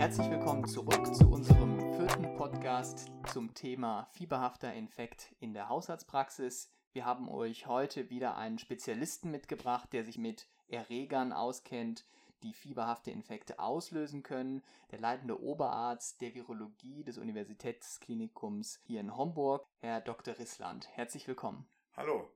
Herzlich willkommen zurück zu unserem vierten Podcast zum Thema fieberhafter Infekt in der Haushaltspraxis. Wir haben euch heute wieder einen Spezialisten mitgebracht, der sich mit Erregern auskennt, die fieberhafte Infekte auslösen können. Der leitende Oberarzt der Virologie des Universitätsklinikums hier in Homburg, Herr Dr. Rissland. Herzlich willkommen. Hallo.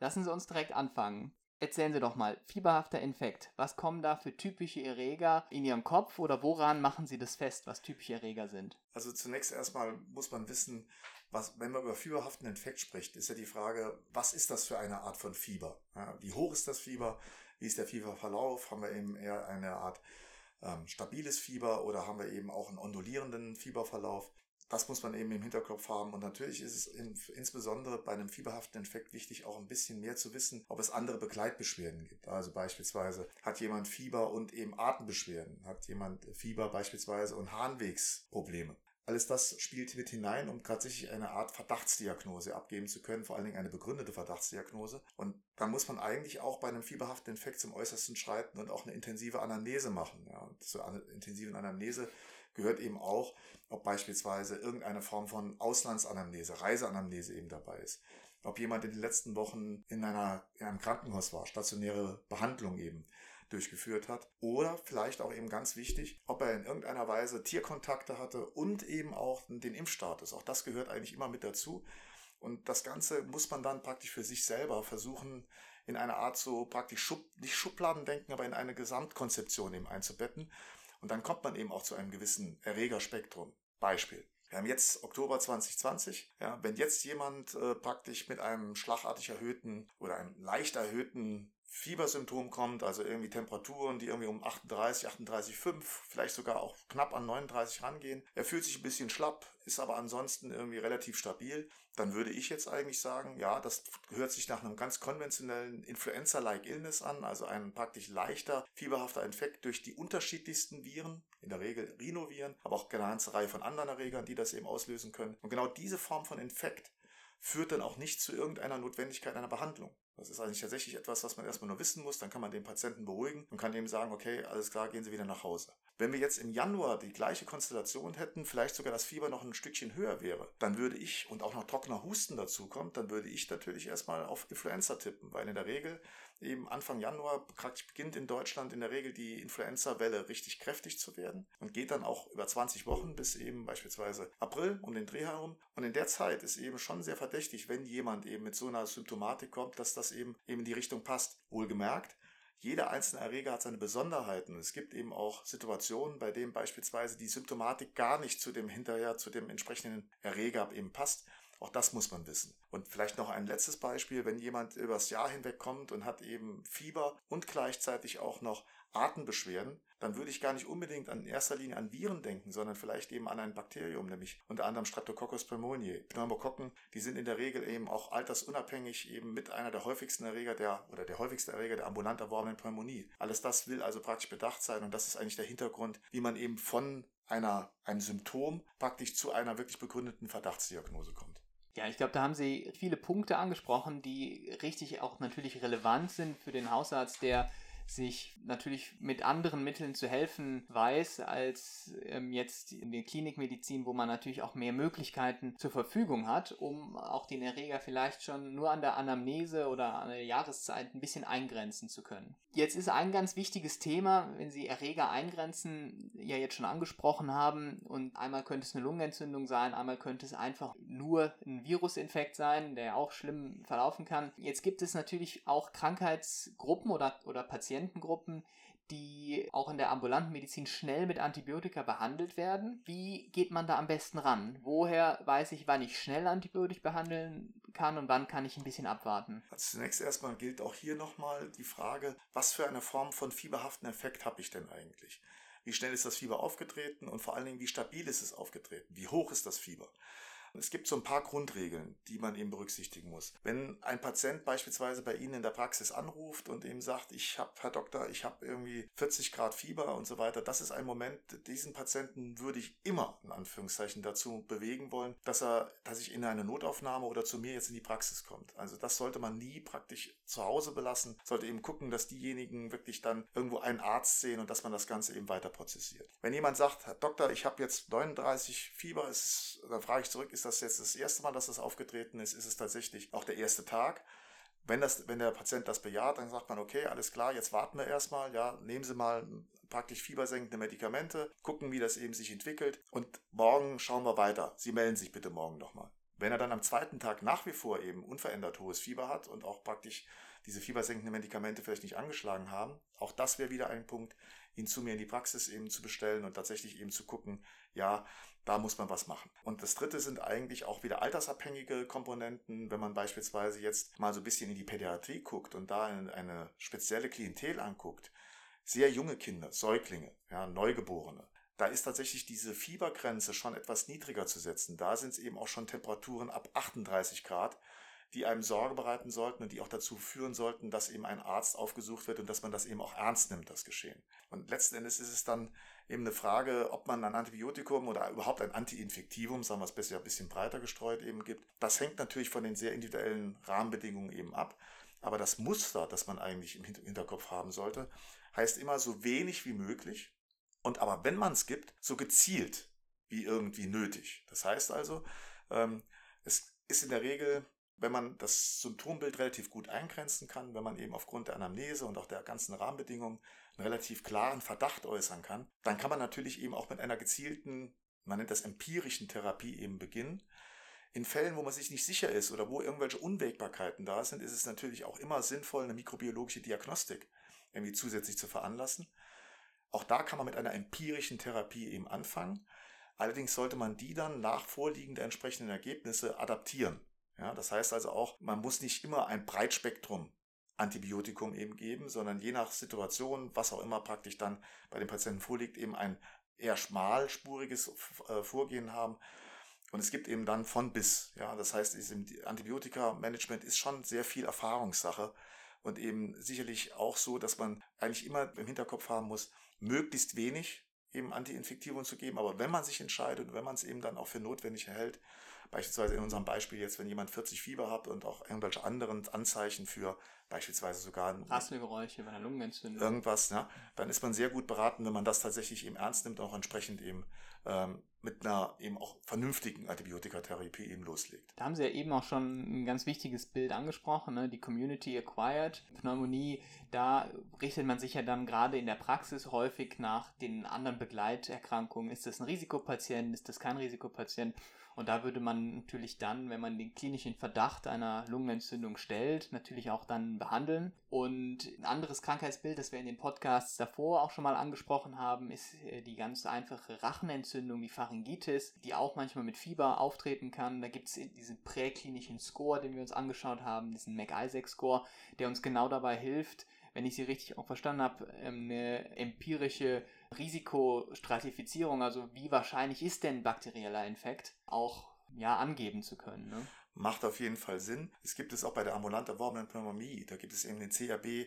Lassen Sie uns direkt anfangen. Erzählen Sie doch mal, fieberhafter Infekt, was kommen da für typische Erreger in Ihrem Kopf oder woran machen Sie das fest, was typische Erreger sind? Also zunächst erstmal muss man wissen, was, wenn man über fieberhaften Infekt spricht, ist ja die Frage, was ist das für eine Art von Fieber? Ja, wie hoch ist das Fieber? Wie ist der Fieberverlauf? Haben wir eben eher eine Art ähm, stabiles Fieber oder haben wir eben auch einen ondulierenden Fieberverlauf? Das muss man eben im Hinterkopf haben. Und natürlich ist es in, insbesondere bei einem fieberhaften Infekt wichtig, auch ein bisschen mehr zu wissen, ob es andere Begleitbeschwerden gibt. Also beispielsweise hat jemand Fieber und eben Atembeschwerden, hat jemand Fieber beispielsweise und Harnwegsprobleme. Alles das spielt mit hinein, um tatsächlich eine Art Verdachtsdiagnose abgeben zu können, vor allen Dingen eine begründete Verdachtsdiagnose. Und da muss man eigentlich auch bei einem fieberhaften Infekt zum Äußersten schreiten und auch eine intensive Anamnese machen. Ja, und zur intensiven Anamnese gehört eben auch, ob beispielsweise irgendeine Form von Auslandsanamnese, Reiseanamnese eben dabei ist. Ob jemand in den letzten Wochen in, einer, in einem Krankenhaus war, stationäre Behandlung eben durchgeführt hat. Oder vielleicht auch eben ganz wichtig, ob er in irgendeiner Weise Tierkontakte hatte und eben auch den Impfstatus. Auch das gehört eigentlich immer mit dazu. Und das Ganze muss man dann praktisch für sich selber versuchen, in eine Art so praktisch Schub, nicht Schubladen denken, aber in eine Gesamtkonzeption eben einzubetten. Und dann kommt man eben auch zu einem gewissen Erregerspektrum. Beispiel. Wir haben jetzt Oktober 2020. Ja, wenn jetzt jemand äh, praktisch mit einem schlagartig erhöhten oder einem leicht erhöhten Fiebersymptom kommt, also irgendwie Temperaturen, die irgendwie um 38, 38,5, vielleicht sogar auch knapp an 39 rangehen. Er fühlt sich ein bisschen schlapp, ist aber ansonsten irgendwie relativ stabil. Dann würde ich jetzt eigentlich sagen, ja, das hört sich nach einem ganz konventionellen Influenza-like Illness an, also ein praktisch leichter, fieberhafter Infekt durch die unterschiedlichsten Viren, in der Regel Rhinoviren, aber auch eine ganze Reihe von anderen Erregern, die das eben auslösen können. Und genau diese Form von Infekt führt dann auch nicht zu irgendeiner Notwendigkeit einer Behandlung. Das ist eigentlich tatsächlich etwas, was man erstmal nur wissen muss. Dann kann man den Patienten beruhigen und kann dem sagen, okay, alles klar, gehen Sie wieder nach Hause. Wenn wir jetzt im Januar die gleiche Konstellation hätten, vielleicht sogar das Fieber noch ein Stückchen höher wäre, dann würde ich, und auch noch trockener Husten dazu kommt, dann würde ich natürlich erstmal auf Influenza tippen, weil in der Regel eben Anfang Januar beginnt in Deutschland in der Regel die Influenza-Welle richtig kräftig zu werden und geht dann auch über 20 Wochen bis eben beispielsweise April um den Dreh herum. Und in der Zeit ist eben schon sehr verdächtig, wenn jemand eben mit so einer Symptomatik kommt, dass das eben, eben in die Richtung passt. Wohlgemerkt, jeder einzelne Erreger hat seine Besonderheiten. Es gibt eben auch Situationen, bei denen beispielsweise die Symptomatik gar nicht zu dem hinterher, zu dem entsprechenden Erreger eben passt. Auch das muss man wissen. Und vielleicht noch ein letztes Beispiel, wenn jemand übers Jahr hinweg kommt und hat eben Fieber und gleichzeitig auch noch Atembeschwerden, dann würde ich gar nicht unbedingt an erster Linie an Viren denken, sondern vielleicht eben an ein Bakterium, nämlich unter anderem Streptococcus pneumoniae. Pneumokokken, die sind in der Regel eben auch altersunabhängig eben mit einer der häufigsten Erreger der oder der häufigste Erreger der ambulant erworbenen Pneumonie. Alles das will also praktisch bedacht sein und das ist eigentlich der Hintergrund, wie man eben von einer, einem Symptom praktisch zu einer wirklich begründeten Verdachtsdiagnose kommt. Ja, ich glaube, da haben Sie viele Punkte angesprochen, die richtig auch natürlich relevant sind für den Hausarzt, der sich natürlich mit anderen Mitteln zu helfen weiß, als ähm, jetzt in der Klinikmedizin, wo man natürlich auch mehr Möglichkeiten zur Verfügung hat, um auch den Erreger vielleicht schon nur an der Anamnese oder an der Jahreszeit ein bisschen eingrenzen zu können. Jetzt ist ein ganz wichtiges Thema, wenn Sie Erreger eingrenzen, ja jetzt schon angesprochen haben und einmal könnte es eine Lungenentzündung sein, einmal könnte es einfach nur ein Virusinfekt sein, der auch schlimm verlaufen kann. Jetzt gibt es natürlich auch Krankheitsgruppen oder, oder Patienten, Patientengruppen, die auch in der ambulanten Medizin schnell mit Antibiotika behandelt werden. Wie geht man da am besten ran? Woher weiß ich, wann ich schnell antibiotisch behandeln kann und wann kann ich ein bisschen abwarten? Also zunächst erstmal gilt auch hier nochmal die Frage, was für eine Form von fieberhaften Effekt habe ich denn eigentlich? Wie schnell ist das Fieber aufgetreten und vor allen Dingen, wie stabil ist es aufgetreten? Wie hoch ist das Fieber? Es gibt so ein paar Grundregeln, die man eben berücksichtigen muss. Wenn ein Patient beispielsweise bei Ihnen in der Praxis anruft und eben sagt, ich habe, Herr Doktor, ich habe irgendwie 40 Grad Fieber und so weiter, das ist ein Moment, diesen Patienten würde ich immer in Anführungszeichen dazu bewegen wollen, dass er, dass ich in eine Notaufnahme oder zu mir jetzt in die Praxis kommt. Also das sollte man nie praktisch zu Hause belassen, sollte eben gucken, dass diejenigen wirklich dann irgendwo einen Arzt sehen und dass man das Ganze eben weiter prozessiert. Wenn jemand sagt, Herr Doktor, ich habe jetzt 39 Fieber, ist, dann frage ich zurück, ist das jetzt das erste Mal, dass das aufgetreten ist? Ist es tatsächlich auch der erste Tag? Wenn, das, wenn der Patient das bejaht, dann sagt man, okay, alles klar, jetzt warten wir erstmal, ja, nehmen Sie mal praktisch fiebersenkende Medikamente, gucken, wie das eben sich entwickelt und morgen schauen wir weiter. Sie melden sich bitte morgen nochmal. Wenn er dann am zweiten Tag nach wie vor eben unverändert hohes Fieber hat und auch praktisch diese fiebersenkenden Medikamente vielleicht nicht angeschlagen haben, auch das wäre wieder ein Punkt, ihn zu mir in die Praxis eben zu bestellen und tatsächlich eben zu gucken, ja, da muss man was machen. Und das dritte sind eigentlich auch wieder altersabhängige Komponenten. Wenn man beispielsweise jetzt mal so ein bisschen in die Pädiatrie guckt und da eine spezielle Klientel anguckt, sehr junge Kinder, Säuglinge, ja, Neugeborene, da ist tatsächlich diese Fiebergrenze schon etwas niedriger zu setzen. Da sind es eben auch schon Temperaturen ab 38 Grad, die einem Sorge bereiten sollten und die auch dazu führen sollten, dass eben ein Arzt aufgesucht wird und dass man das eben auch ernst nimmt, das Geschehen. Und letzten Endes ist es dann eben eine Frage, ob man ein Antibiotikum oder überhaupt ein Antiinfektivum, sagen wir es besser, ein bisschen breiter gestreut eben gibt. Das hängt natürlich von den sehr individuellen Rahmenbedingungen eben ab. Aber das Muster, das man eigentlich im Hinterkopf haben sollte, heißt immer so wenig wie möglich. Und aber wenn man es gibt, so gezielt wie irgendwie nötig. Das heißt also, ähm, es ist in der Regel wenn man das Symptombild relativ gut eingrenzen kann, wenn man eben aufgrund der Anamnese und auch der ganzen Rahmenbedingungen einen relativ klaren Verdacht äußern kann, dann kann man natürlich eben auch mit einer gezielten, man nennt das empirischen Therapie eben beginnen. In Fällen, wo man sich nicht sicher ist oder wo irgendwelche Unwägbarkeiten da sind, ist es natürlich auch immer sinnvoll, eine mikrobiologische Diagnostik irgendwie zusätzlich zu veranlassen. Auch da kann man mit einer empirischen Therapie eben anfangen. Allerdings sollte man die dann nach Vorliegen der entsprechenden Ergebnisse adaptieren. Ja, das heißt also auch, man muss nicht immer ein Breitspektrum Antibiotikum eben geben, sondern je nach Situation, was auch immer praktisch dann bei dem Patienten vorliegt, eben ein eher schmalspuriges äh, Vorgehen haben. Und es gibt eben dann von bis. Ja, das heißt, Antibiotika-Management ist schon sehr viel Erfahrungssache und eben sicherlich auch so, dass man eigentlich immer im Hinterkopf haben muss, möglichst wenig eben Antiinfektivum zu geben. Aber wenn man sich entscheidet und wenn man es eben dann auch für notwendig erhält, Beispielsweise in unserem Beispiel jetzt, wenn jemand 40 Fieber hat und auch irgendwelche anderen Anzeichen für beispielsweise sogar Rasselgeräusche bei einer Lungenentzündung. Irgendwas, ja, dann ist man sehr gut beraten, wenn man das tatsächlich eben ernst nimmt und auch entsprechend eben ähm, mit einer eben auch vernünftigen Antibiotikatherapie eben loslegt. Da haben Sie ja eben auch schon ein ganz wichtiges Bild angesprochen, ne? die Community Acquired Pneumonie. Da richtet man sich ja dann gerade in der Praxis häufig nach den anderen Begleiterkrankungen. Ist das ein Risikopatient? Ist das kein Risikopatient? Und da würde man natürlich dann, wenn man den klinischen Verdacht einer Lungenentzündung stellt, natürlich auch dann behandeln. Und ein anderes Krankheitsbild, das wir in den Podcasts davor auch schon mal angesprochen haben, ist äh, die ganz einfache Rachenentzündung, die Pharyngitis, die auch manchmal mit Fieber auftreten kann. Da gibt es diesen präklinischen Score, den wir uns angeschaut haben, diesen McIsaac-Score, der uns genau dabei hilft, wenn ich sie richtig auch verstanden habe, ähm, eine empirische Risikostratifizierung, also wie wahrscheinlich ist denn bakterieller Infekt, auch ja, angeben zu können. Ne? Macht auf jeden Fall Sinn. Es gibt es auch bei der ambulant erworbenen Pneumonie. Da gibt es eben den CAB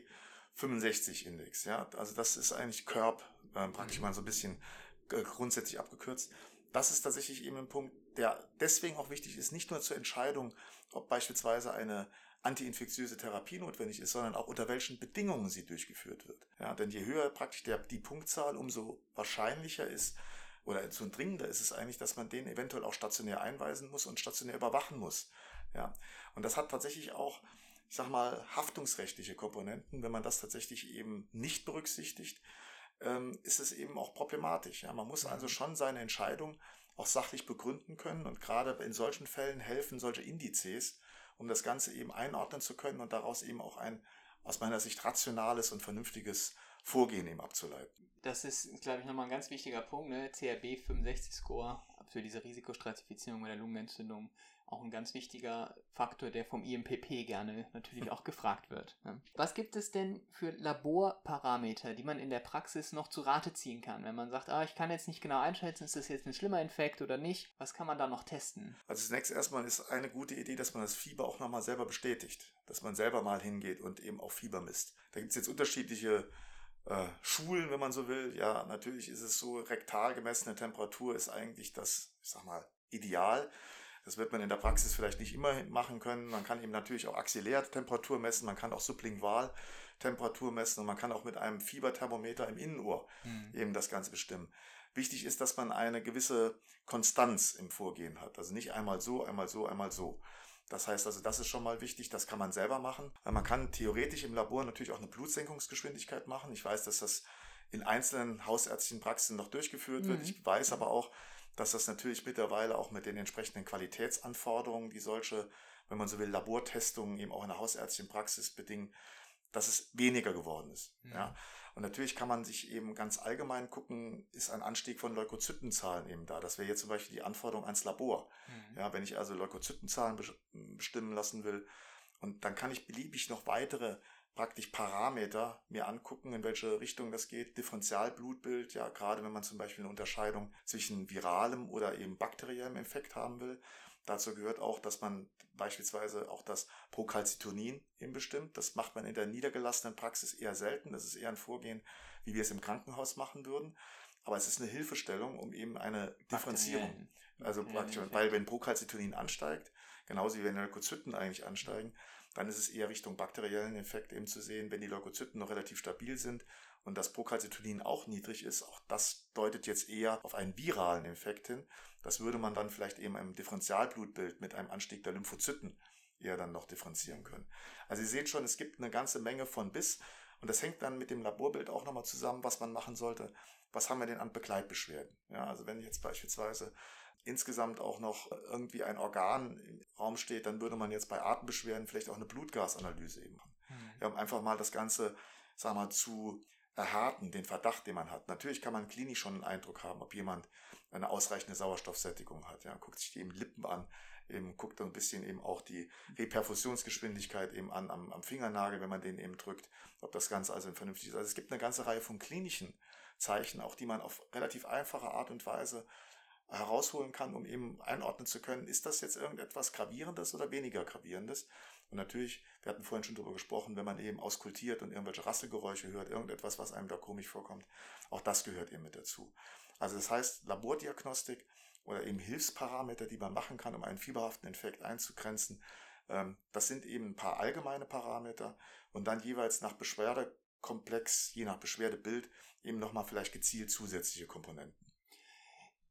65 Index. Ja? Also das ist eigentlich CURB, äh, praktisch mal so ein bisschen äh, grundsätzlich abgekürzt. Das ist tatsächlich eben ein Punkt, der deswegen auch wichtig ist, nicht nur zur Entscheidung, ob beispielsweise eine antiinfektiöse Therapie notwendig ist, sondern auch unter welchen Bedingungen sie durchgeführt wird. Ja, denn je höher praktisch der, die Punktzahl, umso wahrscheinlicher ist oder so dringender ist es eigentlich, dass man den eventuell auch stationär einweisen muss und stationär überwachen muss. Ja, und das hat tatsächlich auch, ich sag mal, haftungsrechtliche Komponenten. Wenn man das tatsächlich eben nicht berücksichtigt, ähm, ist es eben auch problematisch. Ja, man muss also mhm. schon seine Entscheidung auch sachlich begründen können und gerade in solchen Fällen helfen solche Indizes, um das Ganze eben einordnen zu können und daraus eben auch ein aus meiner Sicht rationales und vernünftiges Vorgehen eben abzuleiten. Das ist, glaube ich, nochmal ein ganz wichtiger Punkt, ne? CRB 65 Score für diese Risikostratifizierung bei der Lungenentzündung. Auch ein ganz wichtiger Faktor, der vom IMPP gerne natürlich auch gefragt wird. Ne? Was gibt es denn für Laborparameter, die man in der Praxis noch zu Rate ziehen kann? Wenn man sagt, ah, ich kann jetzt nicht genau einschätzen, ist das jetzt ein schlimmer Infekt oder nicht? Was kann man da noch testen? Also zunächst erstmal ist eine gute Idee, dass man das Fieber auch nochmal selber bestätigt. Dass man selber mal hingeht und eben auch Fieber misst. Da gibt es jetzt unterschiedliche äh, Schulen, wenn man so will. Ja, natürlich ist es so, rektal gemessene Temperatur ist eigentlich das, ich sag mal, Ideal. Das wird man in der Praxis vielleicht nicht immer machen können. Man kann eben natürlich auch Axillärtemperatur messen, man kann auch sublingual Temperatur messen und man kann auch mit einem Fieberthermometer im Innenohr mhm. eben das Ganze bestimmen. Wichtig ist, dass man eine gewisse Konstanz im Vorgehen hat. Also nicht einmal so, einmal so, einmal so. Das heißt also, das ist schon mal wichtig, das kann man selber machen. Man kann theoretisch im Labor natürlich auch eine Blutsenkungsgeschwindigkeit machen. Ich weiß, dass das in einzelnen hausärztlichen Praxen noch durchgeführt wird. Mhm. Ich weiß aber auch, dass das natürlich mittlerweile auch mit den entsprechenden Qualitätsanforderungen, die solche, wenn man so will, Labortestungen eben auch in der hausärztlichen Praxis bedingen, dass es weniger geworden ist. Mhm. Ja. Und natürlich kann man sich eben ganz allgemein gucken, ist ein Anstieg von Leukozytenzahlen eben da. Das wäre jetzt zum Beispiel die Anforderung ans Labor. Mhm. Ja, wenn ich also Leukozytenzahlen bestimmen lassen will, und dann kann ich beliebig noch weitere praktisch Parameter mir angucken, in welche Richtung das geht. Differentialblutbild, ja, gerade wenn man zum Beispiel eine Unterscheidung zwischen viralem oder eben bakteriellem Infekt haben will. Dazu gehört auch, dass man beispielsweise auch das Procalcitonin eben bestimmt. Das macht man in der niedergelassenen Praxis eher selten. Das ist eher ein Vorgehen, wie wir es im Krankenhaus machen würden. Aber es ist eine Hilfestellung, um eben eine Differenzierung. Also praktisch, weil wenn Procalcitonin ansteigt, genauso wie wenn Leukozyten eigentlich ansteigen, dann ist es eher Richtung bakteriellen Effekt eben zu sehen, wenn die Leukozyten noch relativ stabil sind und das Procalcitonin auch niedrig ist. Auch das deutet jetzt eher auf einen viralen Effekt hin. Das würde man dann vielleicht eben im Differentialblutbild mit einem Anstieg der Lymphozyten eher dann noch differenzieren können. Also ihr seht schon, es gibt eine ganze Menge von bis und das hängt dann mit dem Laborbild auch nochmal zusammen, was man machen sollte. Was haben wir denn an Begleitbeschwerden? Ja, also wenn jetzt beispielsweise insgesamt auch noch irgendwie ein Organ im Raum steht, dann würde man jetzt bei Atembeschwerden vielleicht auch eine Blutgasanalyse eben machen. Mhm. Ja, um einfach mal das Ganze, sagen wir mal, zu erharten, den Verdacht, den man hat. Natürlich kann man klinisch schon einen Eindruck haben, ob jemand eine ausreichende Sauerstoffsättigung hat. Ja, guckt sich die eben Lippen an, eben guckt ein bisschen eben auch die Reperfusionsgeschwindigkeit eben an am, am Fingernagel, wenn man den eben drückt, ob das Ganze also vernünftig ist. Also es gibt eine ganze Reihe von klinischen Zeichen, auch die man auf relativ einfache Art und Weise herausholen kann, um eben einordnen zu können, ist das jetzt irgendetwas Gravierendes oder weniger Gravierendes. Und natürlich, wir hatten vorhin schon darüber gesprochen, wenn man eben auskultiert und irgendwelche Rasselgeräusche hört, irgendetwas, was einem da komisch vorkommt, auch das gehört eben mit dazu. Also das heißt, Labordiagnostik oder eben Hilfsparameter, die man machen kann, um einen fieberhaften Infekt einzugrenzen, ähm, das sind eben ein paar allgemeine Parameter und dann jeweils nach Beschwerdekomplex, je nach Beschwerdebild, eben nochmal vielleicht gezielt zusätzliche Komponenten.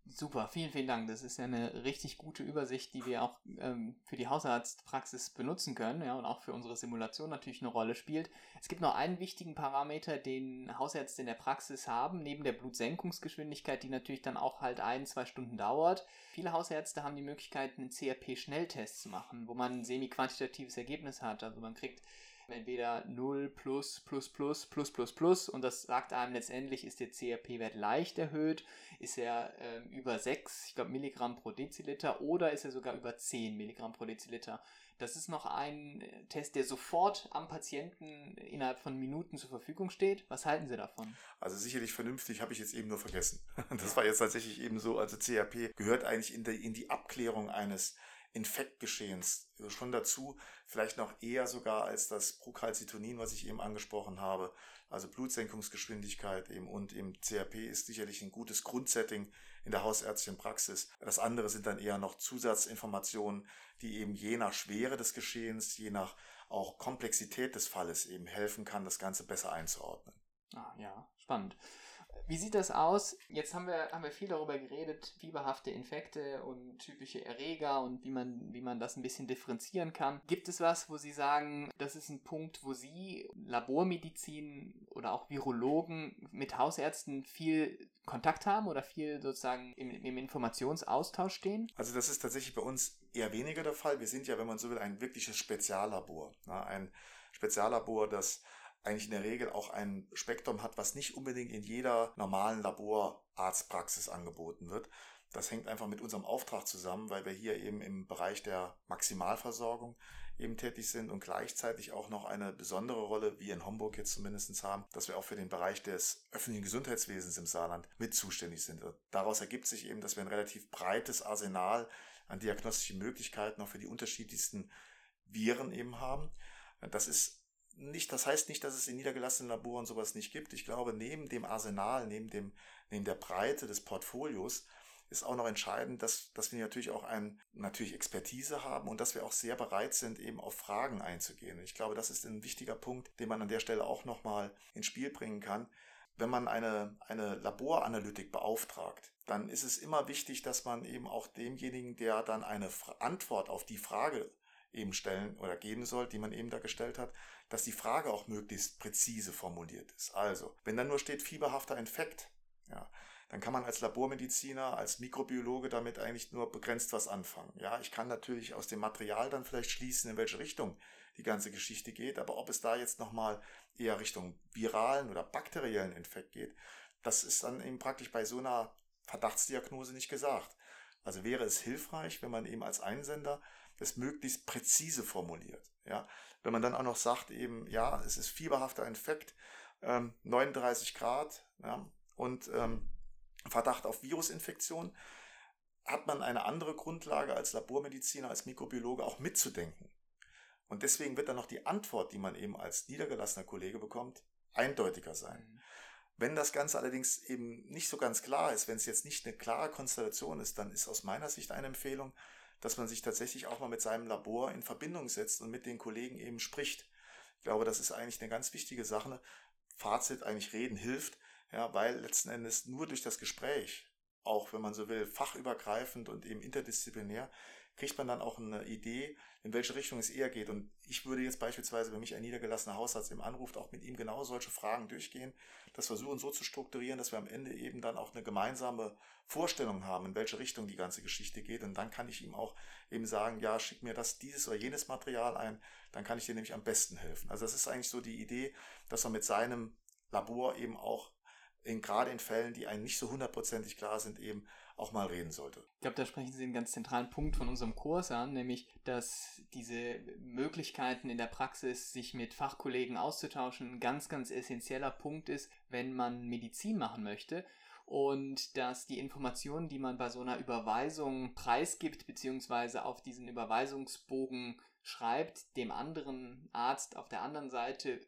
Super, vielen, vielen Dank. Das ist ja eine richtig gute Übersicht, die wir auch ähm, für die Hausarztpraxis benutzen können ja, und auch für unsere Simulation natürlich eine Rolle spielt. Es gibt noch einen wichtigen Parameter, den Hausärzte in der Praxis haben, neben der Blutsenkungsgeschwindigkeit, die natürlich dann auch halt ein, zwei Stunden dauert. Viele Hausärzte haben die Möglichkeit, einen CRP-Schnelltest zu machen, wo man ein semi-quantitatives Ergebnis hat. Also man kriegt entweder 0 plus plus plus plus plus plus und das sagt einem letztendlich, ist der CRP-Wert leicht erhöht, ist er äh, über 6, ich glaube Milligramm pro Deziliter oder ist er sogar über 10 Milligramm pro Deziliter. Das ist noch ein äh, Test, der sofort am Patienten innerhalb von Minuten zur Verfügung steht. Was halten Sie davon? Also sicherlich vernünftig, habe ich jetzt eben nur vergessen. Das war jetzt tatsächlich eben so, also CRP gehört eigentlich in, der, in die Abklärung eines Infektgeschehens schon dazu, vielleicht noch eher sogar als das Procalcitonin, was ich eben angesprochen habe. Also Blutsenkungsgeschwindigkeit eben und eben CRP ist sicherlich ein gutes Grundsetting in der hausärztlichen Praxis. Das andere sind dann eher noch Zusatzinformationen, die eben je nach Schwere des Geschehens, je nach auch Komplexität des Falles eben helfen kann, das Ganze besser einzuordnen. Ah, ja, spannend. Wie sieht das aus? Jetzt haben wir, haben wir viel darüber geredet, fieberhafte Infekte und typische Erreger und wie man, wie man das ein bisschen differenzieren kann. Gibt es was, wo Sie sagen, das ist ein Punkt, wo Sie Labormedizin oder auch Virologen mit Hausärzten viel Kontakt haben oder viel sozusagen im, im Informationsaustausch stehen? Also das ist tatsächlich bei uns eher weniger der Fall. Wir sind ja, wenn man so will, ein wirkliches Speziallabor. Ein Speziallabor, das eigentlich in der Regel auch ein Spektrum hat, was nicht unbedingt in jeder normalen Laborarztpraxis angeboten wird. Das hängt einfach mit unserem Auftrag zusammen, weil wir hier eben im Bereich der Maximalversorgung eben tätig sind und gleichzeitig auch noch eine besondere Rolle, wie in Homburg jetzt zumindest haben, dass wir auch für den Bereich des öffentlichen Gesundheitswesens im Saarland mit zuständig sind. Daraus ergibt sich eben, dass wir ein relativ breites Arsenal an diagnostischen Möglichkeiten auch für die unterschiedlichsten Viren eben haben. Das ist nicht, das heißt nicht, dass es in niedergelassenen Laboren sowas nicht gibt. Ich glaube, neben dem Arsenal, neben dem, neben der Breite des Portfolios ist auch noch entscheidend, dass, dass wir natürlich auch ein, natürlich Expertise haben und dass wir auch sehr bereit sind, eben auf Fragen einzugehen. Ich glaube, das ist ein wichtiger Punkt, den man an der Stelle auch nochmal ins Spiel bringen kann. Wenn man eine, eine Laboranalytik beauftragt, dann ist es immer wichtig, dass man eben auch demjenigen, der dann eine Antwort auf die Frage eben stellen oder geben soll, die man eben da gestellt hat, dass die Frage auch möglichst präzise formuliert ist. Also, wenn dann nur steht fieberhafter Infekt, ja, dann kann man als Labormediziner, als Mikrobiologe damit eigentlich nur begrenzt was anfangen. Ja, ich kann natürlich aus dem Material dann vielleicht schließen, in welche Richtung die ganze Geschichte geht, aber ob es da jetzt nochmal eher Richtung viralen oder bakteriellen Infekt geht, das ist dann eben praktisch bei so einer Verdachtsdiagnose nicht gesagt. Also wäre es hilfreich, wenn man eben als Einsender es möglichst präzise formuliert. Ja, wenn man dann auch noch sagt eben, ja, es ist fieberhafter Infekt, ähm, 39 Grad, ja, und ähm, Verdacht auf Virusinfektion, hat man eine andere Grundlage als Labormediziner, als Mikrobiologe auch mitzudenken. Und deswegen wird dann noch die Antwort, die man eben als niedergelassener Kollege bekommt, eindeutiger sein. Mhm. Wenn das Ganze allerdings eben nicht so ganz klar ist, wenn es jetzt nicht eine klare Konstellation ist, dann ist aus meiner Sicht eine Empfehlung, dass man sich tatsächlich auch mal mit seinem Labor in Verbindung setzt und mit den Kollegen eben spricht. Ich glaube, das ist eigentlich eine ganz wichtige Sache. Fazit eigentlich reden hilft, ja, weil letzten Endes nur durch das Gespräch, auch wenn man so will, fachübergreifend und eben interdisziplinär, kriegt man dann auch eine Idee, in welche Richtung es eher geht. Und ich würde jetzt beispielsweise, wenn mich ein niedergelassener Hausarzt im anruft, auch mit ihm genau solche Fragen durchgehen, das versuchen so zu strukturieren, dass wir am Ende eben dann auch eine gemeinsame Vorstellung haben, in welche Richtung die ganze Geschichte geht. Und dann kann ich ihm auch eben sagen, ja, schick mir das, dieses oder jenes Material ein, dann kann ich dir nämlich am besten helfen. Also das ist eigentlich so die Idee, dass man mit seinem Labor eben auch in, gerade in Fällen, die einem nicht so hundertprozentig klar sind, eben auch mal reden sollte. Ich glaube, da sprechen Sie einen ganz zentralen Punkt von unserem Kurs an, nämlich, dass diese Möglichkeiten in der Praxis, sich mit Fachkollegen auszutauschen, ein ganz, ganz essentieller Punkt ist, wenn man Medizin machen möchte und dass die Informationen, die man bei so einer Überweisung preisgibt, beziehungsweise auf diesen Überweisungsbogen schreibt, dem anderen Arzt auf der anderen Seite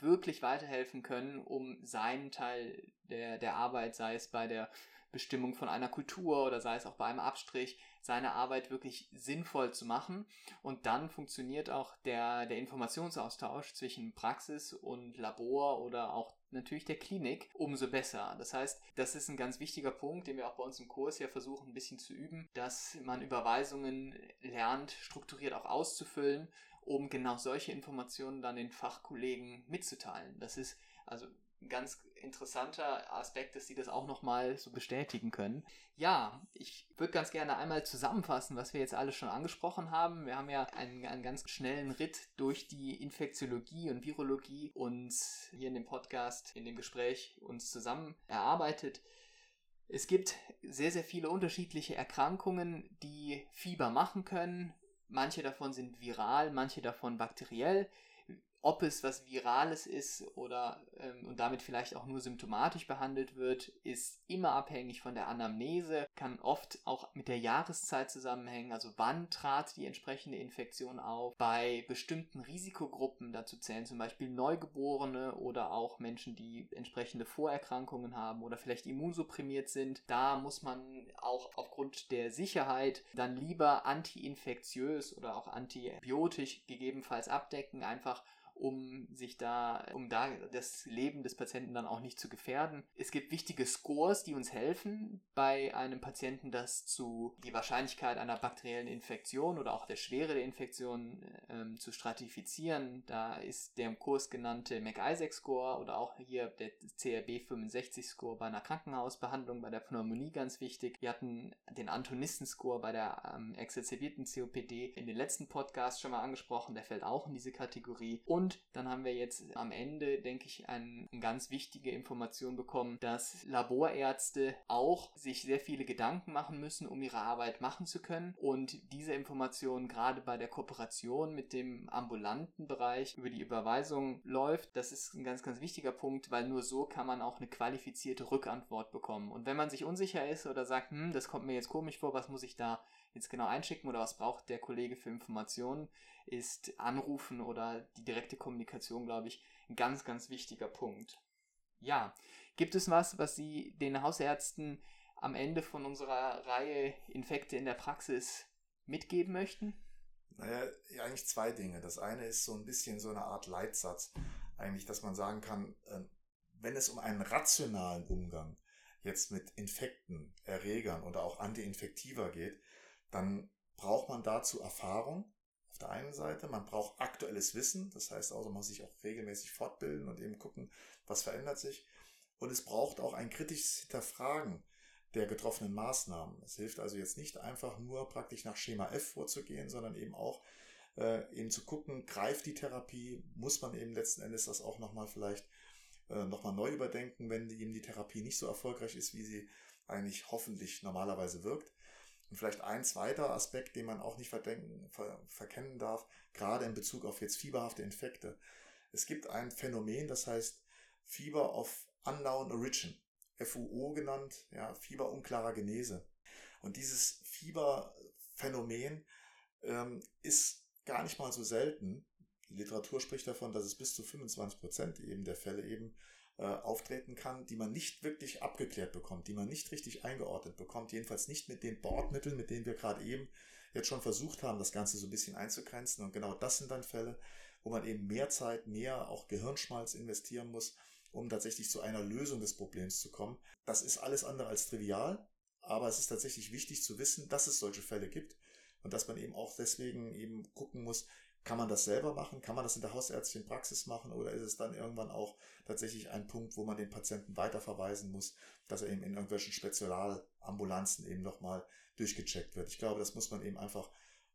wirklich weiterhelfen können, um seinen Teil der, der Arbeit, sei es bei der Bestimmung von einer Kultur oder sei es auch bei einem Abstrich, seine Arbeit wirklich sinnvoll zu machen. Und dann funktioniert auch der, der Informationsaustausch zwischen Praxis und Labor oder auch natürlich der Klinik umso besser. Das heißt, das ist ein ganz wichtiger Punkt, den wir auch bei uns im Kurs ja versuchen ein bisschen zu üben, dass man Überweisungen lernt, strukturiert auch auszufüllen um genau solche Informationen dann den Fachkollegen mitzuteilen. Das ist also ein ganz interessanter Aspekt, dass sie das auch nochmal so bestätigen können. Ja, ich würde ganz gerne einmal zusammenfassen, was wir jetzt alles schon angesprochen haben. Wir haben ja einen, einen ganz schnellen Ritt durch die Infektiologie und Virologie uns hier in dem Podcast, in dem Gespräch uns zusammen erarbeitet. Es gibt sehr, sehr viele unterschiedliche Erkrankungen, die Fieber machen können. Manche davon sind viral, manche davon bakteriell ob es was Virales ist oder ähm, und damit vielleicht auch nur symptomatisch behandelt wird, ist immer abhängig von der Anamnese, kann oft auch mit der Jahreszeit zusammenhängen, also wann trat die entsprechende Infektion auf. Bei bestimmten Risikogruppen, dazu zählen zum Beispiel Neugeborene oder auch Menschen, die entsprechende Vorerkrankungen haben oder vielleicht immunsupprimiert sind, da muss man auch aufgrund der Sicherheit dann lieber antiinfektiös oder auch antibiotisch gegebenenfalls abdecken, einfach um sich da, um da das Leben des Patienten dann auch nicht zu gefährden. Es gibt wichtige Scores, die uns helfen, bei einem Patienten das zu, die Wahrscheinlichkeit einer bakteriellen Infektion oder auch der Schwere der Infektion ähm, zu stratifizieren. Da ist der im Kurs genannte McIsaac-Score oder auch hier der CRB 65-Score bei einer Krankenhausbehandlung, bei der Pneumonie ganz wichtig. Wir hatten den Antonissen-Score bei der ähm, exazerbierten COPD in den letzten Podcasts schon mal angesprochen, der fällt auch in diese Kategorie. Und Und dann haben wir jetzt am Ende, denke ich, eine, ganz wichtige Information bekommen, dass Laborärzte auch sich sehr viele Gedanken machen müssen, um ihre Arbeit machen zu können. Und diese Information gerade bei der Kooperation mit dem ambulanten Bereich über die Überweisung läuft, das ist ein ganz, ganz wichtiger Punkt, weil nur so kann man auch eine qualifizierte Rückantwort bekommen. Und wenn man sich unsicher ist oder sagt, hm, das kommt mir jetzt komisch vor, was muss ich da jetzt genau einschicken oder was braucht der Kollege für Informationen, ist Anrufen oder die direkte Kommunikation, glaube ich, ein ganz, ganz wichtiger Punkt. Ja, gibt es was, was Sie den Hausärzten am Ende von unserer Reihe Infekte in der Praxis mitgeben möchten? Naja, eigentlich zwei Dinge. Das eine ist so ein bisschen so eine Art Leitsatz, eigentlich, dass man sagen kann, ähm, wenn es um einen rationalen Umgang jetzt mit Infekten, Erregern oder auch Antiinfektiva geht, dann braucht man dazu Erfahrung auf der einen Seite. Man braucht aktuelles Wissen, das heißt also, man muss sich auch regelmäßig fortbilden und eben gucken, was verändert sich. Und es braucht auch ein kritisches Hinterfragen der getroffenen Maßnahmen. Es hilft also jetzt nicht einfach nur praktisch nach Schema F vorzugehen, sondern eben auch äh, eben zu gucken, greift die Therapie, muss man eben letzten Endes das auch nochmal vielleicht äh, nochmal neu überdenken, wenn die, eben die Therapie nicht so erfolgreich ist, wie sie eigentlich hoffentlich normalerweise wirkt. Und vielleicht ein zweiter Aspekt, den man auch nicht verdenken, ver, verkennen darf, gerade in Bezug auf jetzt fieberhafte Infekte. Es gibt ein Phänomen, das heißt Fieber of Unknown Origin, FUO genannt, ja, Fieber unklarer Genese. Und dieses Fieberphänomen ähm, ist gar nicht mal so selten. Die Literatur spricht davon, dass es bis zu 25 Prozent eben der Fälle eben äh, auftreten kann, die man nicht wirklich abgeklärt bekommt, die man nicht richtig eingeordnet bekommt, jedenfalls nicht mit den Bordmitteln, mit denen wir gerade eben jetzt schon versucht haben, das Ganze so ein bisschen einzugrenzen. Und genau das sind dann Fälle, wo man eben mehr Zeit, mehr auch Gehirnschmalz investieren muss, um tatsächlich zu einer Lösung des Problems zu kommen. Das ist alles andere als trivial, aber es ist tatsächlich wichtig zu wissen, dass es solche Fälle gibt und dass man eben auch deswegen eben gucken muss, kann man das selber machen? Kann man das in der hausärztlichen Praxis machen? Oder ist es dann irgendwann auch tatsächlich ein Punkt, wo man den Patienten weiterverweisen muss, dass er eben in irgendwelchen Spezialambulanzen eben nochmal durchgecheckt wird? Ich glaube, das muss man eben einfach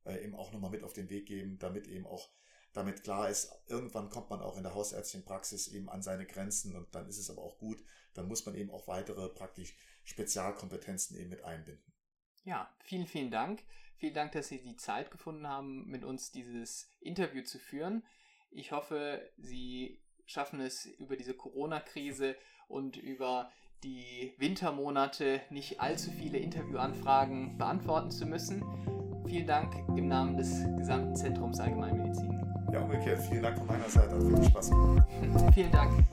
äh, eben auch nochmal mit auf den Weg geben, damit eben auch damit klar ist, irgendwann kommt man auch in der hausärztlichen Praxis eben an seine Grenzen und dann ist es aber auch gut. Dann muss man eben auch weitere praktisch Spezialkompetenzen eben mit einbinden. Ja, vielen, vielen Dank. Vielen Dank, dass Sie die Zeit gefunden haben, mit uns dieses Interview zu führen. Ich hoffe, Sie schaffen es über diese Corona-Krise und über die Wintermonate nicht allzu viele Interviewanfragen beantworten zu müssen. Vielen Dank im Namen des gesamten Zentrums Allgemeinmedizin. Ja, umgekehrt. Vielen Dank von meiner Seite. Hat viel Spaß gemacht. Vielen Dank.